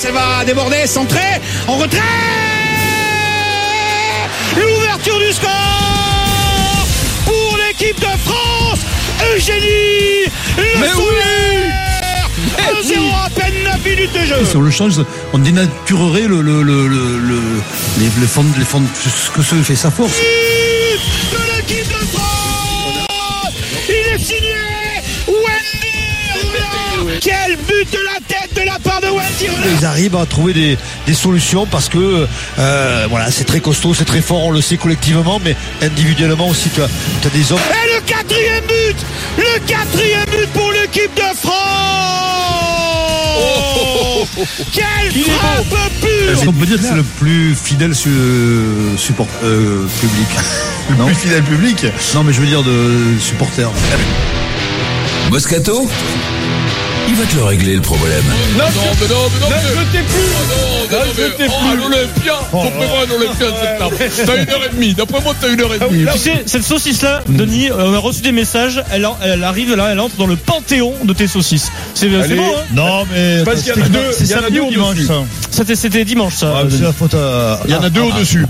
Ça va déborder, centrer, en retrait. L'ouverture du score pour l'équipe de France. Eugénie Le Mais oui. 1-0 à peine 9 minutes de jeu. Si on le change, on dénaturerait le, le, le, le, le- les, les fonds, les fonds, ce que se fait sa force. de l'équipe de France. Il est signé Wendy Quel but de la tête Ils arrivent à trouver des, des solutions parce que euh, voilà, c'est très costaud, c'est très fort, on le sait collectivement, mais individuellement aussi, tu as, tu as des hommes. Et le quatrième but Le quatrième but pour l'équipe de France! Quelle frappe pure! Est-ce qu'on peut dire que c'est le plus fidèle su- support, euh, public? Le plus fidèle public? Non, mais je veux dire de supporter. Moscato? Il va te le régler le problème. Non, mais non, mais non, mais non, je t'ai plus. Non, non, mais, oh, l'Olympia, faut prévoir un Olympia en septembre. T'as une heure et demie. D'après moi, t'as une heure et demie. Tu sais, cette saucisse-là, Denis, euh, on a reçu des messages, elle, en- elle arrive là, elle entre dans le panthéon de tes saucisses. C'est Allez. bon, hein Non, mais. Parce qu'il y en a deux, C'est samedi ou dimanche, ça C'était- dimanche, ça. Ah, Denis. C'est la faute à. Il y en a deux au-dessus.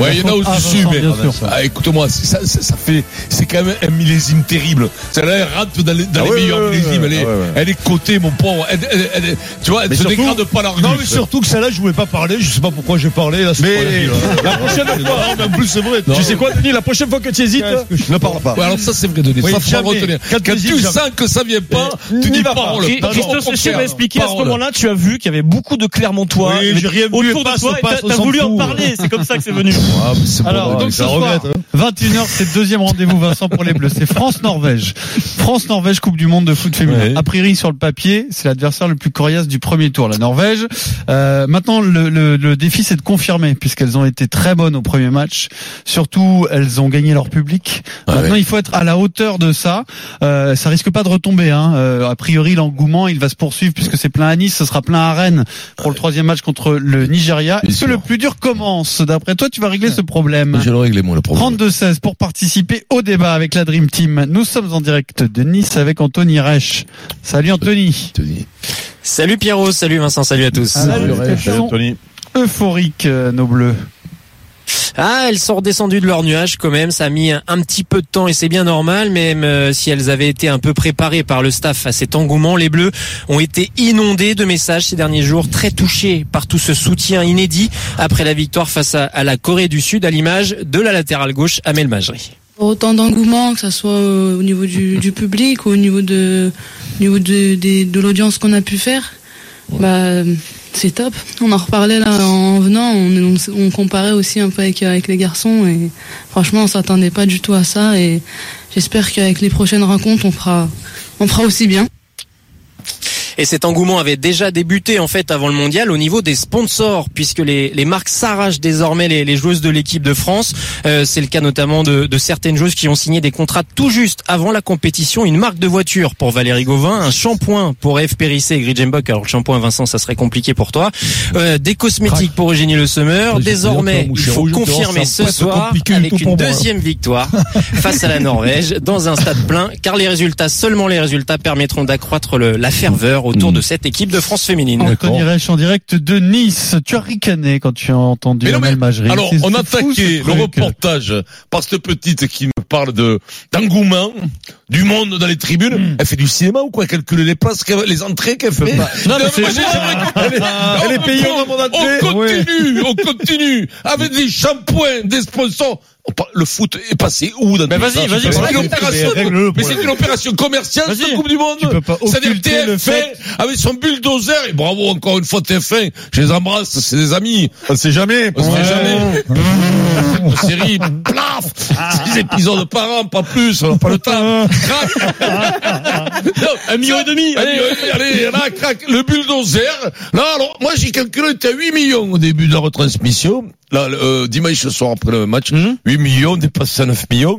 Ouais, il y en a Ah, au-dessus, Vincent, mais. Ah, écoute-moi, c'est- ça, ça, ça fait, c'est quand même un millésime terrible. Celle-là, elle rentre dans les, dans Ah les ouais, meilleurs millésimes. Elle est, ouais, ouais. elle est cotée, mon pauvre. Elle, elle- elle- tu vois, elle Mais se surtout- dégrade pas l'argus. Non, mais surtout que celle-là, je voulais pas parler, je sais pas pourquoi j'ai parlé, là, Mais- la. La prochaine fois. Non, mais en plus, c'est vrai. Non. Tu sais quoi, Denis, la prochaine fois que tu hésites, ne parle pas. Ouais, alors ça, c'est vrai, Denis. Oui, ça, faut retenir. Quand Quand, tu sens que ça vient pas, tu N'y dis parole. Christophe m'a contraire. expliqué à ce moment-là, tu as vu qu'il y avait beaucoup de Clermontois Oui, j'ai rien vu, autour de toi t'as- voulu en parler, c'est comme ça que c'est venu. Ah, mais c'est Alors, bon, donc ouais, ce soir, regrette, hein. 21h, c'est le deuxième rendez-vous, Vincent, pour les Bleus. C'est France-Norvège. France-Norvège, Coupe du Monde de foot féminin. Ouais. A priori, sur le papier, c'est l'adversaire le plus coriace du premier tour, la Norvège. Euh, maintenant, le, le, le défi, c'est de confirmer, puisqu'elles ont été très bonnes au premier match. Surtout, elles ont gagné leur public. Maintenant, il faut être à la hauteur de ça. Euh, ça risque pas de retomber. Hein. Euh, a priori, l'engouement, il va se poursuivre, puisque c'est plein à Nice, ce sera plein à Rennes pour le troisième match contre le Nigeria. Est-ce que le plus dur commence D'après toi, tu vas régler ce problème? Je le réglé, moi, le problème. 32-16 pour participer au débat avec la Dream Team. Nous sommes en direct de Nice avec Anthony Reich. Salut Anthony. Salut Pierrot, salut Vincent, salut à tous. Salut, Anthony. Euphorique, euh, nos bleus. Ah, elles sont redescendues de leur nuage quand même. Ça a mis un, petit peu de temps et c'est bien normal. Même euh, si elles avaient été un peu préparées par le staff à cet engouement, les Bleus ont été inondés de messages ces derniers jours, très touchés par tout ce soutien inédit après la victoire face à, la Corée du Sud, à l'image de la latérale gauche Amel Majri. autant d'engouement, que ça soit euh, au niveau du, public ou au niveau de l'audience qu'on a pu faire, bah, c'est top. On en reparlait là en venant, on, comparait aussi un peu avec, avec les garçons et franchement on s'attendait pas du tout à ça et j'espère qu'avec les prochaines rencontres on fera, on fera aussi bien. Et cet engouement avait déjà débuté en fait avant le mondial au niveau des sponsors, puisque les, les marques s'arrachent désormais les, les joueuses de l'équipe de France. Euh, c'est le cas notamment de, de certaines joueuses qui ont signé des contrats tout juste avant la compétition. Une marque de voiture pour Valérie Gauvin, un shampoing pour Eve Périssé et Gridgenbock. Alors le shampoing Vincent, ça serait compliqué pour toi. Euh, des cosmétiques pour Eugénie Le Sommer. Désormais, il faut confirmer ce soir avec une deuxième victoire face à la Norvège dans un stade plein, car les résultats, seulement les résultats permettront d'accroître la ferveur autour de cette équipe de France féminine. Anthony Reich en direct de Nice. Tu as ricané quand tu as entendu Mais non, mais, alors, on c'est a fou, ce attaqué le reportage par cette petite qui nous parle de d'engouement, du monde dans les tribunes. Hmm. Elle fait du cinéma ou quoi? Calculer les places, les entrées qu'elle fait. Non, mais c'est-. Elle est- elle payée au moment d'entrée. On continue, on continue, avec des shampoings, des sponsors. Le foot est passé où dans Mais vas-y, vas-y, c'est une opération, Mais c'est une opération commerciale, cette Coupe du Monde. C'est-à-dire occulter le TF1, fait- avec son bulldozer, et bravo encore une fois TF1, je les embrasse, c'est des amis. On sait jamais. On se fait jamais. Une série, plaf, six épisodes par an, pas plus, on n'a pas le temps. Crac. Un million et demi, allez. allez, là, crac, le bulldozer. Là, alors, moi, j'ai calculé, à 8 millions au début de la retransmission. là, euh, dimanche soir après le match, Mhm. 8 millions, dépassé à 9 millions.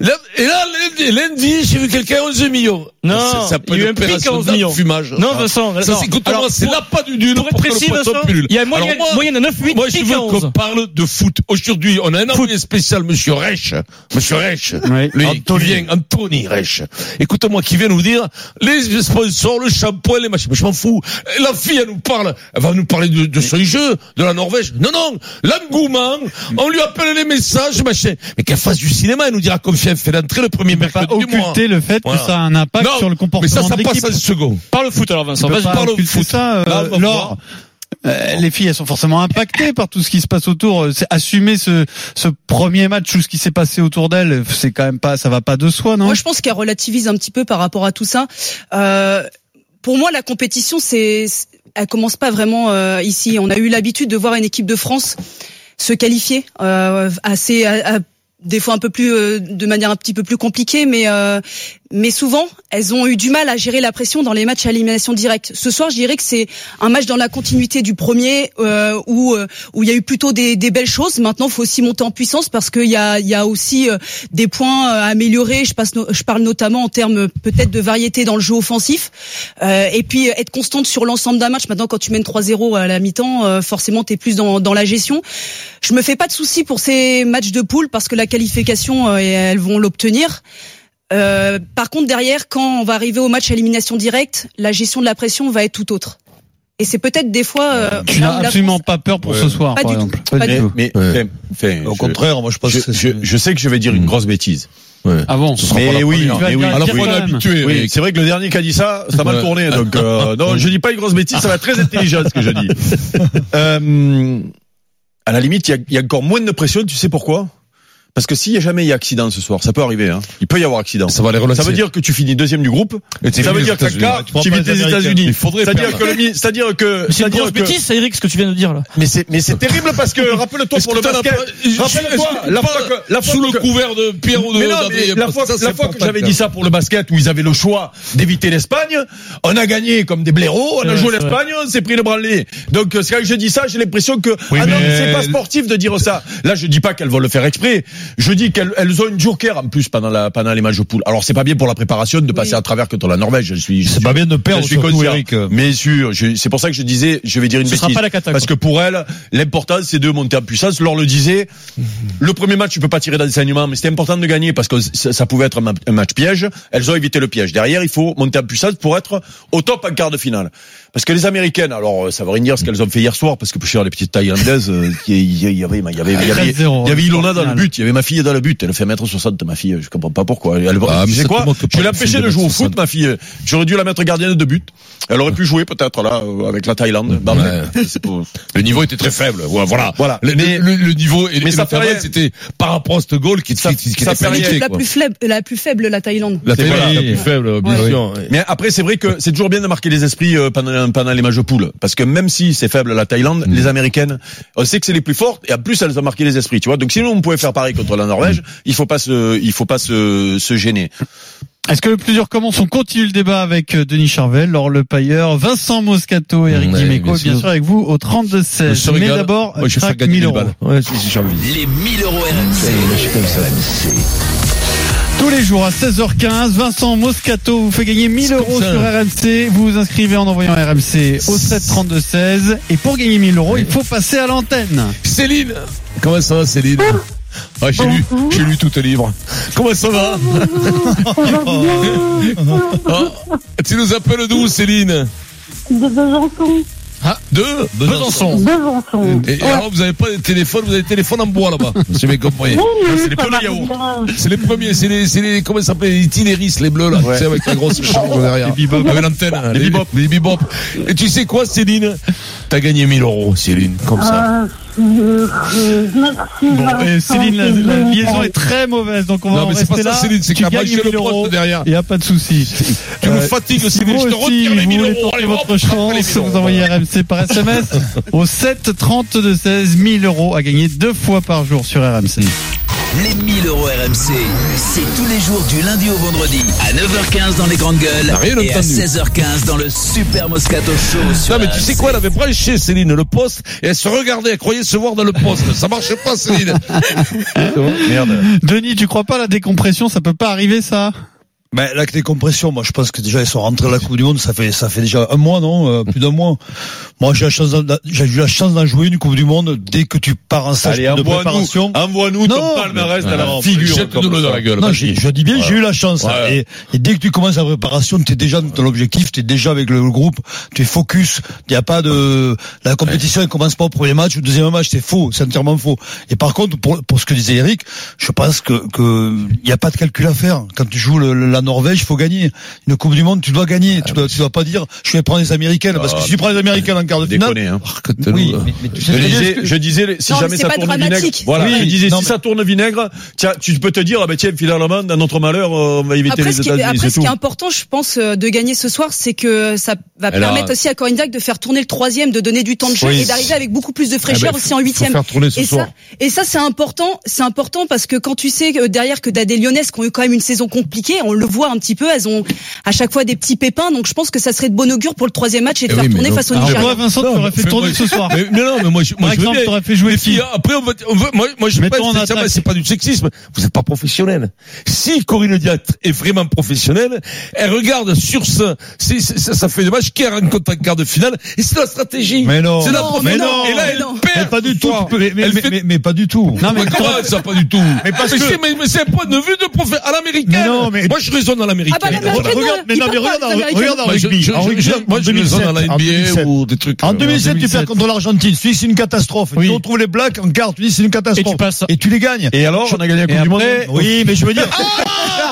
Là, et là, lundi, lundi, j'ai vu quelqu'un 11 millions. Non, Ça s'appelle il y a eu un pic à opération 11 millions. Non, ça. Vincent, Ça, non. c'est, écoute-moi, Alors, c'est là pas du pour que le poisson Vincent, pullule. il y a moyenne- moi- moyenne de 9, 8, Moi, je veux à 11. qu'on parle de foot. Aujourd'hui, on a un envoyé spécial, monsieur Reich. Monsieur Reich. Oui. Lui, Anthony. qui vient, Anthony Reich. Écoute-moi, qui vient nous dire, les sponsors, le shampoing, les machins. Mais je m'en fous. La fille, elle nous parle, elle va nous parler de, de son jeu, de la Norvège. Non, non, l'engouement, on lui appelle les messages, machin. Mais qu'elle fasse du cinéma, elle nous dira combien elle fait d'entrée le premier peut pas mercredi du mois. occulter le fait Voilà. que ça a un impact Non, sur le comportement mais ça, ça de passe en second. Parle foot alors, Vincent. Vas-y, parle occulter foot. ça, euh, Là. Euh, les filles, elles sont forcément impactées par tout ce qui se passe autour. Euh, C'est assumer ce, ce premier match, tout ce qui s'est passé autour d'elles. C'est quand même pas, ça va pas de soi, non? Moi, je pense qu'elle relativise un petit peu par rapport à tout ça. Euh, pour moi, la compétition, c'est, c'est- elle commence pas vraiment euh, ici. On a eu l'habitude de voir une équipe de France se qualifier euh, assez, à- des fois un peu plus, euh, de manière un petit peu plus compliquée, mais euh, mais souvent, elles ont eu du mal à gérer la pression dans les matchs à élimination directe. Ce soir, je dirais que c'est un match dans la continuité du premier, euh, où euh, où il y a eu plutôt des, des belles choses. Maintenant, il faut aussi monter en puissance parce qu'il y a il y a aussi euh, des points à améliorer. Je, passe je parle notamment en termes euh, peut-être de variété dans le jeu offensif, Euh, et puis euh, être constante sur l'ensemble d'un match. Maintenant, quand tu mènes 3-0 à la mi-temps, euh, forcément, tu es plus dans, dans la gestion. Je me fais pas de soucis pour ces matchs de poule parce que la qualification, euh, elles vont l'obtenir. Euh, par contre, derrière, quand on va arriver au match à élimination directe, la gestion de la pression va être tout autre. Et c'est peut-être des fois. euh, Tu n'as absolument France- pas peur pour Ouais. ce soir, Pas par du tout. exemple. Pas du tout. Mais, Ouais. enfin, Au je- contraire, moi je pense je, que je, je sais que je vais dire une grosse bêtise. Ah bon Ce Mais oui, mais oui. dire- À la dire fois, on quand est habitué. Oui, mais- c'est vrai que le dernier qui a dit ça, ça a mal Ouais. tourné. Donc, euh, non, je dis pas une grosse bêtise, ça va être très intelligent ce que je dis. Euh, à la limite, il y a, il y a encore moins de pression. Tu sais pourquoi? Parce que s'il y a jamais eu accident ce soir, ça peut arriver. Hein. Il peut y avoir accident. Ça va les relancer. Ça veut dire que tu finis deuxième du groupe. Et Ça veut dire quart, Tu vis les. États-Unis. Il faudrait C'est-à-dire que c'est-à-dire que, C'est une grosse que, bêtise, ça, Eric, ce que tu viens de dire là. mais c'est, mais c'est terrible parce que rappelle-toi pour que le basket. Rappelle-toi que la fois que, la fois sous le que- couvert de Pierre ou de la fois, la fois que j'avais dit ça pour le basket où ils avaient le choix d'éviter l'Espagne, on a gagné comme des blaireaux, on a joué l'Espagne, on s'est pris le branlé. Donc, euh, quand je dis ça, j'ai l'impression que, ah non, c'est pas sportif de dire ça. Là, je dis pas qu'elles vont le faire exprès. Je dis qu'elles elles ont une joker en plus pendant la, pendant les matchs de poule. Alors, c'est pas bien pour la préparation de passer Oui. à travers contre la Norvège, je suis, je c'est suis- pas bien de perdre je suis conscient. Eric. Mais sûr, je- c'est pour ça que je disais, je vais dire une Ce sera bêtise. pas la cata, Parce que pour elle, l'important c'est de monter en puissance. Laure le disait, le premier match tu peux pas tirer d'enseignement, mais c'était important de gagner parce que ça, pouvait être un, ma- un match piège. Elles ont évité le piège. Derrière, il faut monter en puissance pour être au top en quart de finale. Parce que les Américaines, alors euh, ça veut rien dire ce qu'elles ont fait hier soir, parce que pour cher les petites Thaïlandaises, euh, il y, il y avait, il y avait, il y avait, 13-0, il y avait Ilona dans le but, il y avait ma fille dans le but. Elle fait 1m60 ma fille, je comprends pas pourquoi. Elle, Ah, mais tu sais ça quoi Je l'ai de empêché fille de jouer au 1m60. foot, ma fille. J'aurais dû la mettre gardienne de but. Elle aurait pu jouer peut-être là avec la Thaïlande. Bah, Le niveau était très faible. Ouais, Voilà. Voilà. Le, Mais- le, le niveau et, mais et ça notamment, fait rien. c'était par rapport à ce goal qui, Ça- qui, qui ça était la quoi. plus faible, la plus faible, la Thaïlande. La Thaïlande voilà. la plus faible, bien Ouais. sûr. Mais après, c'est vrai que c'est toujours bien de marquer les esprits euh, pendant, pendant les matchs de poule. Parce que même si c'est faible la Thaïlande, Mm. les Américaines, on sait que c'est les plus fortes et en plus elles ont marqué les esprits, tu vois. Donc sinon on pouvait faire pareil contre la Norvège, il faut pas se, il faut pas se, se gêner. Est-ce que le plusieurs commence On continue le débat avec euh, Denis Charvel, Laure Le Pailleur, Vincent Moscato, Eric Ouais, Dimeco, bien et bien sûr. sûr avec vous au Je 32-16. se Mais régale. d'abord, Ouais, je vais faire craque gagner 1000 des euros. balles. Ouais, si, si, j'ai envie. Les 1000 euros RMC. Tous les jours à 16h15, Vincent Moscato vous fait gagner 1000 C'est euros comme ça. sur RMC. Vous vous inscrivez en envoyant RMC au 7 32 16. Et pour gagner 1000 euros, il faut passer à l'antenne. Céline Comment ça va Céline? Ah, j'ai lu, j'ai lu tout le livre. Comment ça va? Ah, Tu nous appelles d'où Céline? De Besançon. Ah, de Besançon. Besançon. Et alors vous avez pas de téléphone, vous avez des téléphones en bois là-bas. J'ai bien compris. C'est les de yaourt. C'est les premiers, c'est les, c'est les, comment ça s'appelle, les itinéris, les bleus, là, tu sais, avec la grosse charge derrière. Les bebop. Avec l'antenne, hein, Les. Les bebop. Et tu sais quoi, Céline? T'as gagné 1000 euros, Céline, comme ça. Ah. Bon, et Vincent, Céline, la, liaison est très mauvaise, donc on va Non, en mais c'est pas rester ça, là. Céline, c'est Tu gagnes le 1000 euros. poste derrière. Il n'y a pas de souci. Tu nous Euh, fatigues, si Céline, je te aussi, retire les vous 1000 voulez euros. Allez, votre chance, 1000 vous envoyez RMC par SMS au 7 32 16 1000 euros à gagner deux fois par jour sur RMC. Les 1000 euros RMC, c'est tous les jours du lundi au vendredi à 9h15 dans les grandes gueules rien et à entendu. 16h15 dans le Super Moscato Show sur Non mais tu sais quoi, elle avait branché Céline le poste et elle se regardait, elle croyait se voir dans le poste. Ça marchait pas Céline. Merde. Denis, tu crois pas à la décompression, ça peut pas arriver ça? Ben, la décompression, moi, je pense que déjà, ils sont rentrés à la Coupe du Monde, ça fait, ça fait déjà un mois, non? Euh, plus d'un mois. Moi, j'ai la chance, d'en- j'ai eu la chance d'en jouer une Coupe du Monde dès que tu pars en stage Allez, de envoie-nous, préparation. envoie-nous ton Non, palmarès à la figure. Jette-nous dans la gueule. Non, je dis bien, j'ai eu la chance. Et, et dès que tu commences la préparation, tu es déjà dans l'objectif, tu es déjà avec le groupe, tu es focus. Il n'y a pas de la compétition, elle commence pas au premier match, au deuxième match, c'est faux, c'est entièrement faux. Et par contre, pour, pour ce que disait Eric, je pense que que il n'y a pas de calcul à faire. Quand tu joues le- la Norvège, il faut gagner. Une Coupe du Monde, tu dois gagner. Tu dois, tu dois pas dire, je vais prendre les Américaines, parce que si tu prends les Américaines en quart de finale, Déconner, hein. oui, mais, mais tu sais Je disais, que- je disais, si Non, jamais ça tourne vinaigre, voilà, Oui, je disais, si mais- ça tourne vinaigre, tiens, tu peux te dire, ah ben tiens, finalement, dans notre malheur, on va éviter Après, les États-Unis, après, ce qui est important, je pense, euh, de gagner ce soir, c'est que ça va permettre aussi à Corinne Diacre de faire tourner le troisième, de donner du temps de jeu Oui. et d'arriver avec beaucoup plus de Eh fraîcheur ben, aussi en huitième. Et ça, et ça, c'est important. C'est important parce que quand tu sais derrière que t'as des Lyonnaises qui ont eu quand même une saison compliquée, on le voit un petit peu. Elles ont à chaque fois des petits pépins. Donc je pense que ça serait de bon augure pour le troisième match et de Eh faire oui, mais tourner donc- face au Alors Nigeria. toi, Vincent, tu Non, aurais fait mais tourner moi, ce soir. Mais, mais non, mais moi, je, moi, Par je veux exemple, bien. t'aurais fait jouer les qui filles, après, on va, on veut- moi, moi, je pense va, c'est pas du sexisme. Vous êtes pas professionnel. Si Corinne Diacre est vraiment professionnelle, elle regarde sur c'est- ça, ça fait des matchs qu'elle rencontre en quart de finale, et c'est la stratégie. Mais non. C'est la Non, mais non, Et là, elle perd. Mais pas du ce tout. mais, pas du tout. Non, mais ça, pas du tout? Mais parce mais que- c'est, mais, mais c'est un point de vue de prof, à l'américaine. Mais non, mais- Moi, je raisonne à l'américaine. Ah bah, l'américaine, Regarde, mais non, mais regarde, regarde en je- rugby. je- En je- je- moi, en je raisonne à la 2007, en NBA 2007. ou des trucs. En euh, 2007, tu perds contre l'Argentine. Tu dis c'est une catastrophe. Tu retrouves les Blacks en quart. Tu dis c'est une catastrophe. Et tu passes. Et tu les gagnes. Et alors, on a gagné la Coupe du Monde oui, mais je veux dire.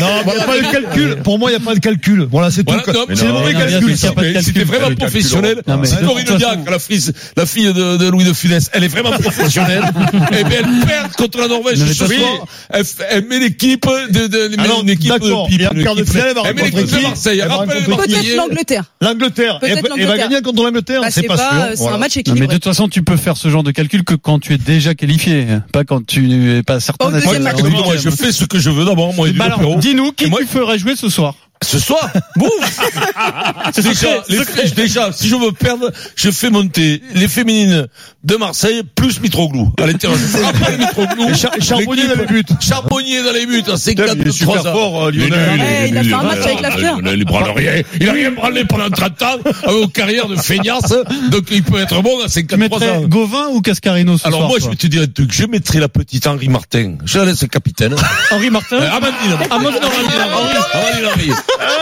Non, il n'y a pas de calcul. Pour moi, il n'y a pas de calcul. Voilà, c'est tout. Voilà, non, C'est le non, mauvais non, calcul. C'était vraiment professionnel. C'est Corinne Diacre, la, frise, la fille de, Louis de Funès, elle est vraiment professionnelle. et bien, elle perd contre la Norvège ce soir. Elle, met l'équipe de, de, elle met équipe de elle met l'équipe de Marseille. Peut-être l'Angleterre. L'Angleterre. Elle va gagner contre l'Angleterre. Bah, C'est pas sûr. euh, c'est Voilà. un match Non, mais de équilibré. toute façon, tu peux faire ce genre de calcul que quand tu es déjà qualifié, pas quand tu n'es pas certain Au d'être. Moi, je fais ce que je veux d'abord, moi, et Bah du alors, dis-nous qui moi- tu ferais jouer ce soir. Ce soir, boum déjà, les déjà, si je veux perdre, je fais monter les féminines de Marseille plus Mitroglou à l'intérieur. Rappelle Mitroglou. Charbonnier dans les buts. Charbonnier dans les buts, à il est 53 super ans. fort, euh, Il est Lionel. nul, Ouais, il a fait un match avec la Ah, fleur. Il branle rien. Il a rien branlé pendant 30 ans, euh, aux carrières de feignasse. Donc, il peut être bon à Tu 53 mettrais ans. Gauvin ou Cascarino ce Alors soir moi, je vais te dire un truc. Je mettrai la petite Henri Martin. Je la laisse capitaine. Henri Martin. Euh, Amandine. Amandine Henri.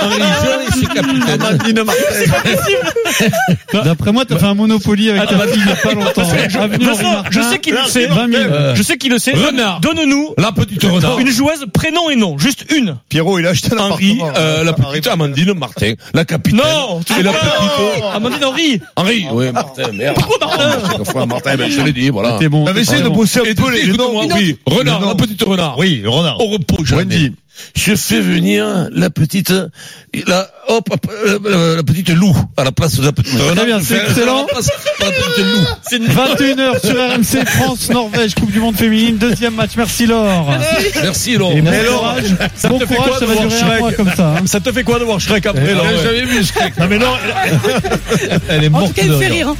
Henri. Capitaine. Amandine Martin. D'après moi, t'as fait un Monopoly avec ta fille il y a pas longtemps. Je sais qu'il le sait. 20 000. Euh, Je sais qu'il le sait. Renard. Donne-nous La petite renard. une joueuse prénom et nom, juste une. Pierrot, il a acheté un Henri, appartement. euh, la petite Amandine Martin, la capitaine. Non, tu et la petite. Amandine Henri. Henri, oui, Martin, merde. Pourquoi Martin fois, Martin, ben, je l'ai dit, voilà. T'es bon. T'avais essayé de bosser un Et peu les noms. oui, renard, la petite renard. Oui, renard. Au repos, jamais. Wendy. Je fais venir la petite, la, hop, hop, euh, la, la petite loup à la place de la petite renard. bien, c'est excellent. à la place de la petite loup. 21h sur RMC France Norvège Coupe du monde féminine deuxième match merci Laure Merci, Laurent. et bon Mais Laure, courage ça bon te fait courage quoi ça de va voir durer un Shrek mois comme ça hein. Ça te fait quoi de voir Shrek après, là J'avais ouais jamais vu mec. Non, mais non, elle- elle est En morte tout cas, il me fait rire. rire. hein.